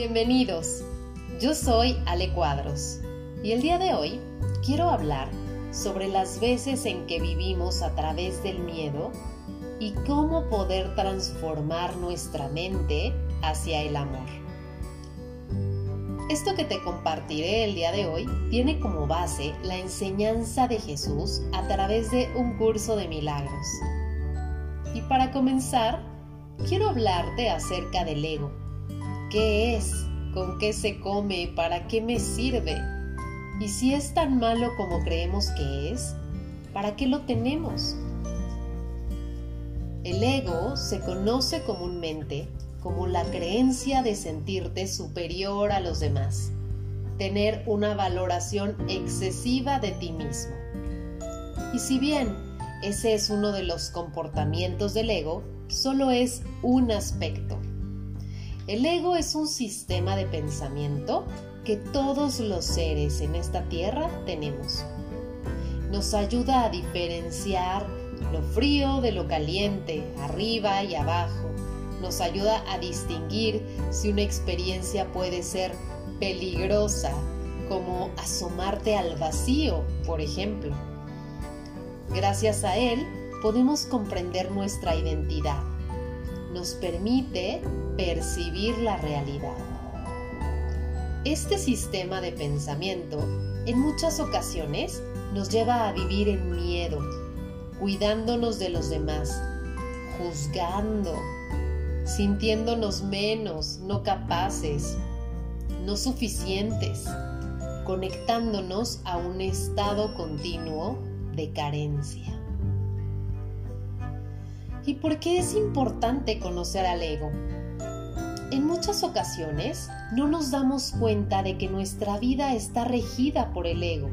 Bienvenidos, yo soy Ale Cuadros y el día de hoy quiero hablar sobre las veces en que vivimos a través del miedo y cómo poder transformar nuestra mente hacia el amor. Esto que te compartiré el día de hoy tiene como base la enseñanza de Jesús a través de un curso de milagros. Y para comenzar, quiero hablarte acerca del ego. ¿Qué es? ¿Con qué se come? ¿Para qué me sirve? Y si es tan malo como creemos que es, ¿para qué lo tenemos? El ego se conoce comúnmente como la creencia de sentirte superior a los demás, tener una valoración excesiva de ti mismo. Y si bien ese es uno de los comportamientos del ego, solo es un aspecto. El ego es un sistema de pensamiento que todos los seres en esta tierra tenemos. Nos ayuda a diferenciar lo frío de lo caliente, arriba y abajo. Nos ayuda a distinguir si una experiencia puede ser peligrosa, como asomarte al vacío, por ejemplo. Gracias a él podemos comprender nuestra identidad. Nos permite percibir la realidad. Este sistema de pensamiento en muchas ocasiones nos lleva a vivir en miedo, cuidándonos de los demás, juzgando, sintiéndonos menos, no capaces, no suficientes, conectándonos a un estado continuo de carencia. ¿Y por qué es importante conocer al ego? En muchas ocasiones no nos damos cuenta de que nuestra vida está regida por el ego,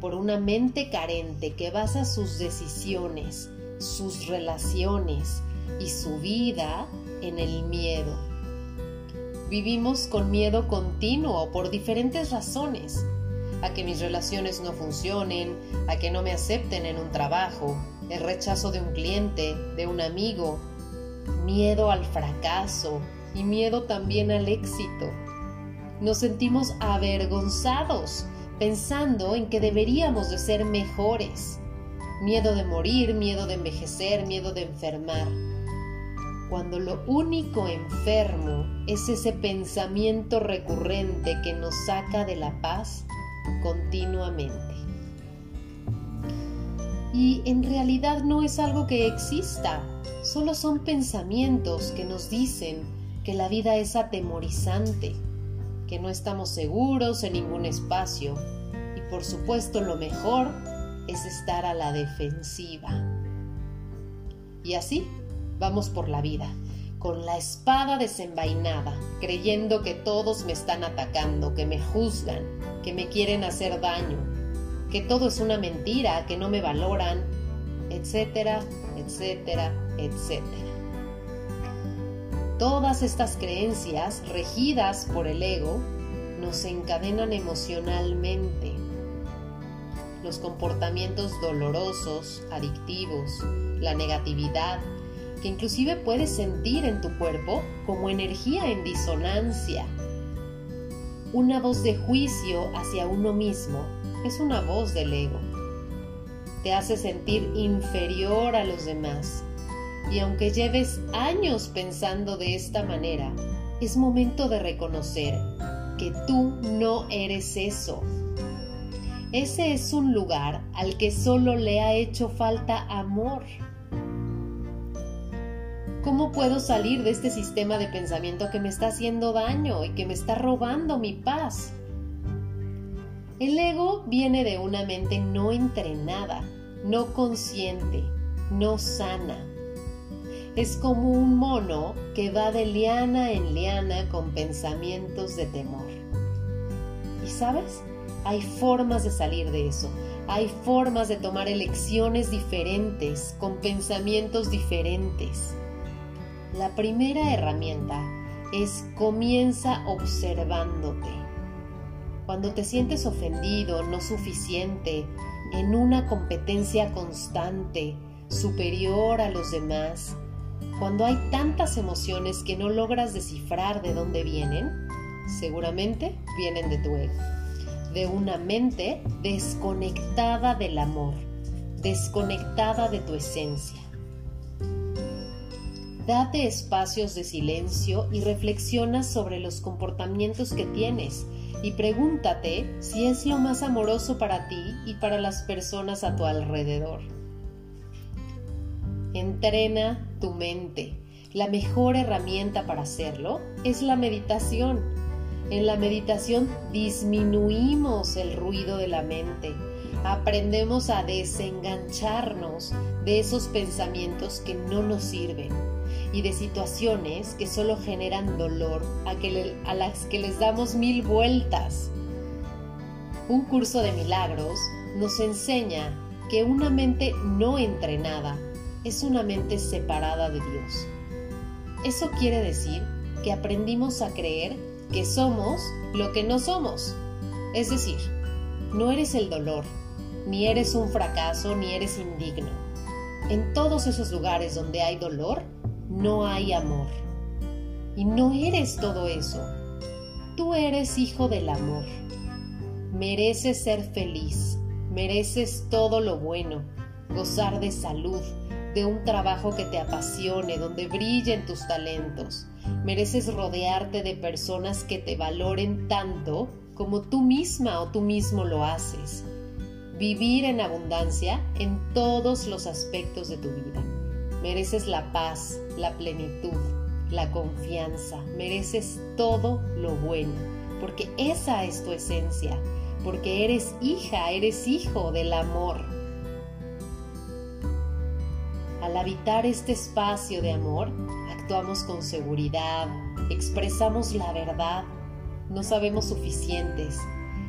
por una mente carente que basa sus decisiones, sus relaciones y su vida en el miedo. Vivimos con miedo continuo por diferentes razones, a que mis relaciones no funcionen, a que no me acepten en un trabajo, el rechazo de un cliente, de un amigo, miedo al fracaso y miedo también al éxito. Nos sentimos avergonzados pensando en que deberíamos de ser mejores. Miedo de morir, miedo de envejecer, miedo de enfermar. Cuando lo único enfermo es ese pensamiento recurrente que nos saca de la paz continuamente. Y en realidad no es algo que exista, solo son pensamientos que nos dicen que la vida es atemorizante, que no estamos seguros en ningún espacio y por supuesto lo mejor es estar a la defensiva. Y así vamos por la vida, con la espada desenvainada, creyendo que todos me están atacando, que me juzgan, que me quieren hacer daño, que todo es una mentira, que no me valoran, etcétera, etcétera, etcétera. Todas estas creencias, regidas por el ego, nos encadenan emocionalmente. Los comportamientos dolorosos, adictivos, la negatividad, que inclusive puedes sentir en tu cuerpo como energía en disonancia. Una voz de juicio hacia uno mismo es una voz del ego. Te hace sentir inferior a los demás. Y aunque lleves años pensando de esta manera, es momento de reconocer que tú no eres eso. Ese es un lugar al que solo le ha hecho falta amor. ¿Cómo puedo salir de este sistema de pensamiento que me está haciendo daño y que me está robando mi paz? El ego viene de una mente no entrenada, no consciente, no sana. Es como un mono que va de liana en liana con pensamientos de temor. ¿Y sabes? Hay formas de salir de eso. Hay formas de tomar elecciones diferentes, con pensamientos diferentes. La primera herramienta es comienza observándote. Cuando te sientes ofendido, no suficiente, en una competencia constante, superior a los demás, cuando hay tantas emociones que no logras descifrar de dónde vienen, Seguramente vienen de tu ego, de una mente desconectada del amor, desconectada de tu esencia. Date espacios de silencio y reflexiona sobre los comportamientos que tienes y pregúntate si es lo más amoroso para ti y para las personas a tu alrededor. Entrena tu mente. La mejor herramienta para hacerlo es la meditación. En la meditación disminuimos el ruido de la mente, aprendemos a desengancharnos de esos pensamientos que no nos sirven y de situaciones que solo generan dolor, a, las que les damos mil vueltas. Un curso de milagros nos enseña que una mente no entrenada es una mente separada de Dios. Eso quiere decir que aprendimos a creer que somos lo que no somos. Es decir, no eres el dolor, ni eres un fracaso, ni eres indigno. En todos esos lugares donde hay dolor, no hay amor. Y no eres todo eso. Tú eres hijo del amor. Mereces ser feliz. Mereces todo lo bueno. Gozar de salud, de un trabajo que te apasione, donde brillen tus talentos. Mereces rodearte de personas que te valoren tanto como tú misma o tú mismo lo haces. Vivir en abundancia en todos los aspectos de tu vida. Mereces la paz, la plenitud, la confianza. Mereces todo lo bueno, porque esa es tu esencia, porque eres hija, eres hijo del amor. Al habitar este espacio de amor, actuamos con seguridad, expresamos la verdad, no sabemos suficientes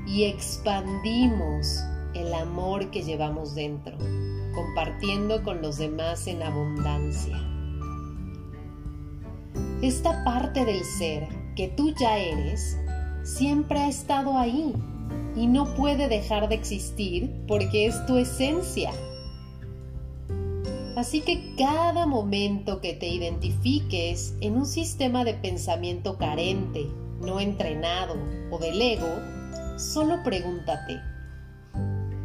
y expandimos el amor que llevamos dentro compartiendo con los demás en abundancia. Esta parte del ser que tú ya eres siempre ha estado ahí y no puede dejar de existir porque es tu esencia. Así que cada momento que te identifiques en un sistema de pensamiento carente, no entrenado o del ego, solo pregúntate,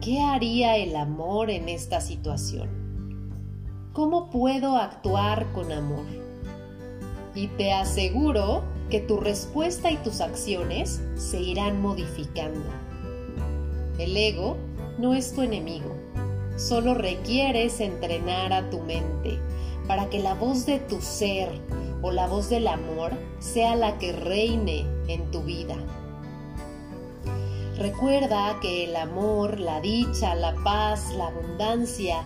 ¿Qué haría el amor en esta situación? ¿Cómo puedo actuar con amor? Y te aseguro que tu respuesta y tus acciones se irán modificando. El ego no es tu enemigo, solo requieres entrenar a tu mente para que la voz de tu ser o la voz del amor sea la que reine en tu vida. Recuerda que el amor, la dicha, la paz, la abundancia,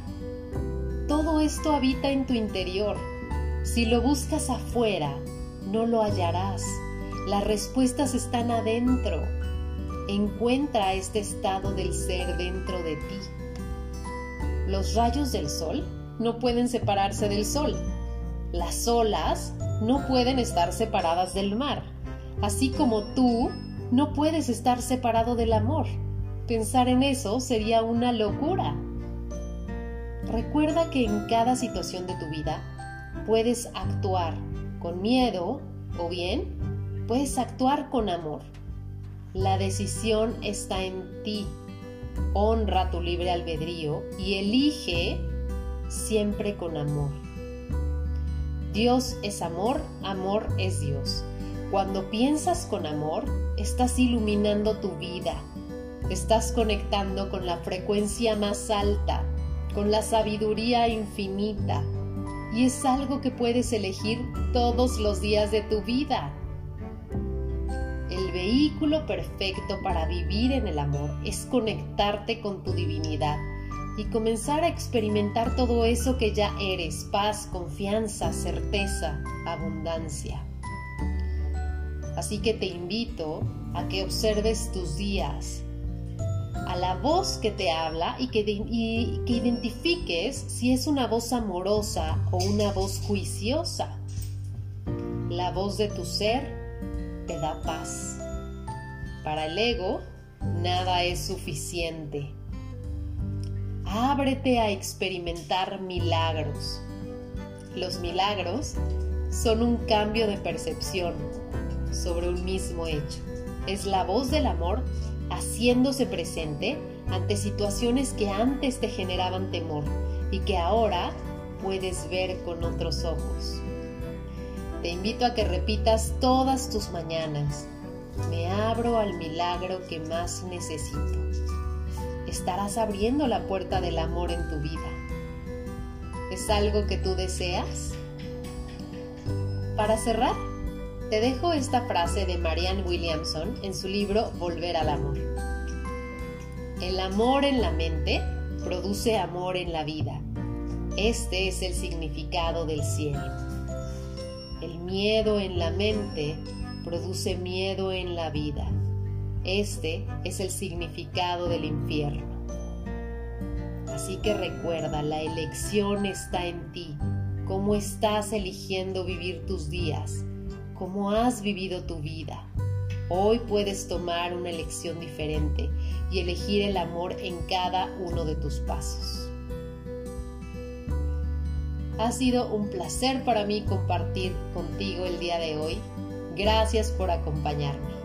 todo esto habita en tu interior. Si lo buscas afuera, no lo hallarás. Las respuestas están adentro. Encuentra este estado del ser dentro de ti. Los rayos del sol no pueden separarse del sol. Las olas no pueden estar separadas del mar. Así como tú no puedes estar separado del amor. Pensar en eso sería una locura. Recuerda que en cada situación de tu vida puedes actuar con miedo o bien puedes actuar con amor. La decisión está en ti. Honra tu libre albedrío y elige siempre con amor. Dios es amor, amor es Dios. Cuando piensas con amor, estás iluminando tu vida, estás conectando con la frecuencia más alta, con la sabiduría infinita, y es algo que puedes elegir todos los días de tu vida. El vehículo perfecto para vivir en el amor es conectarte con tu divinidad y comenzar a experimentar todo eso que ya eres, paz, confianza, certeza, abundancia. Así que te invito a que observes tus días, a la voz que te habla y que, que, identifiques si es una voz amorosa o una voz juiciosa. La voz de tu ser te da paz. Para el ego, nada es suficiente. Ábrete a experimentar milagros. Los milagros son un cambio de percepción sobre un mismo hecho. Es la voz del amor haciéndose presente ante situaciones que antes te generaban temor y que ahora puedes ver con otros ojos. Te invito a que repitas todas tus mañanas. Me abro al milagro que más necesito. Estarás abriendo la puerta del amor en tu vida. ¿Es algo que tú deseas? Para cerrar, te dejo esta frase de Marianne Williamson en su libro Volver al Amor. El amor en la mente produce amor en la vida. Este es el significado del cielo. El miedo en la mente produce miedo en la vida. Este es el significado del infierno. Así que recuerda, la elección está en ti. ¿Cómo estás eligiendo vivir tus días? cómo has vivido tu vida. Hoy puedes tomar una elección diferente y elegir el amor en cada uno de tus pasos. Ha sido un placer para mí compartir contigo el día de hoy. Gracias por acompañarme.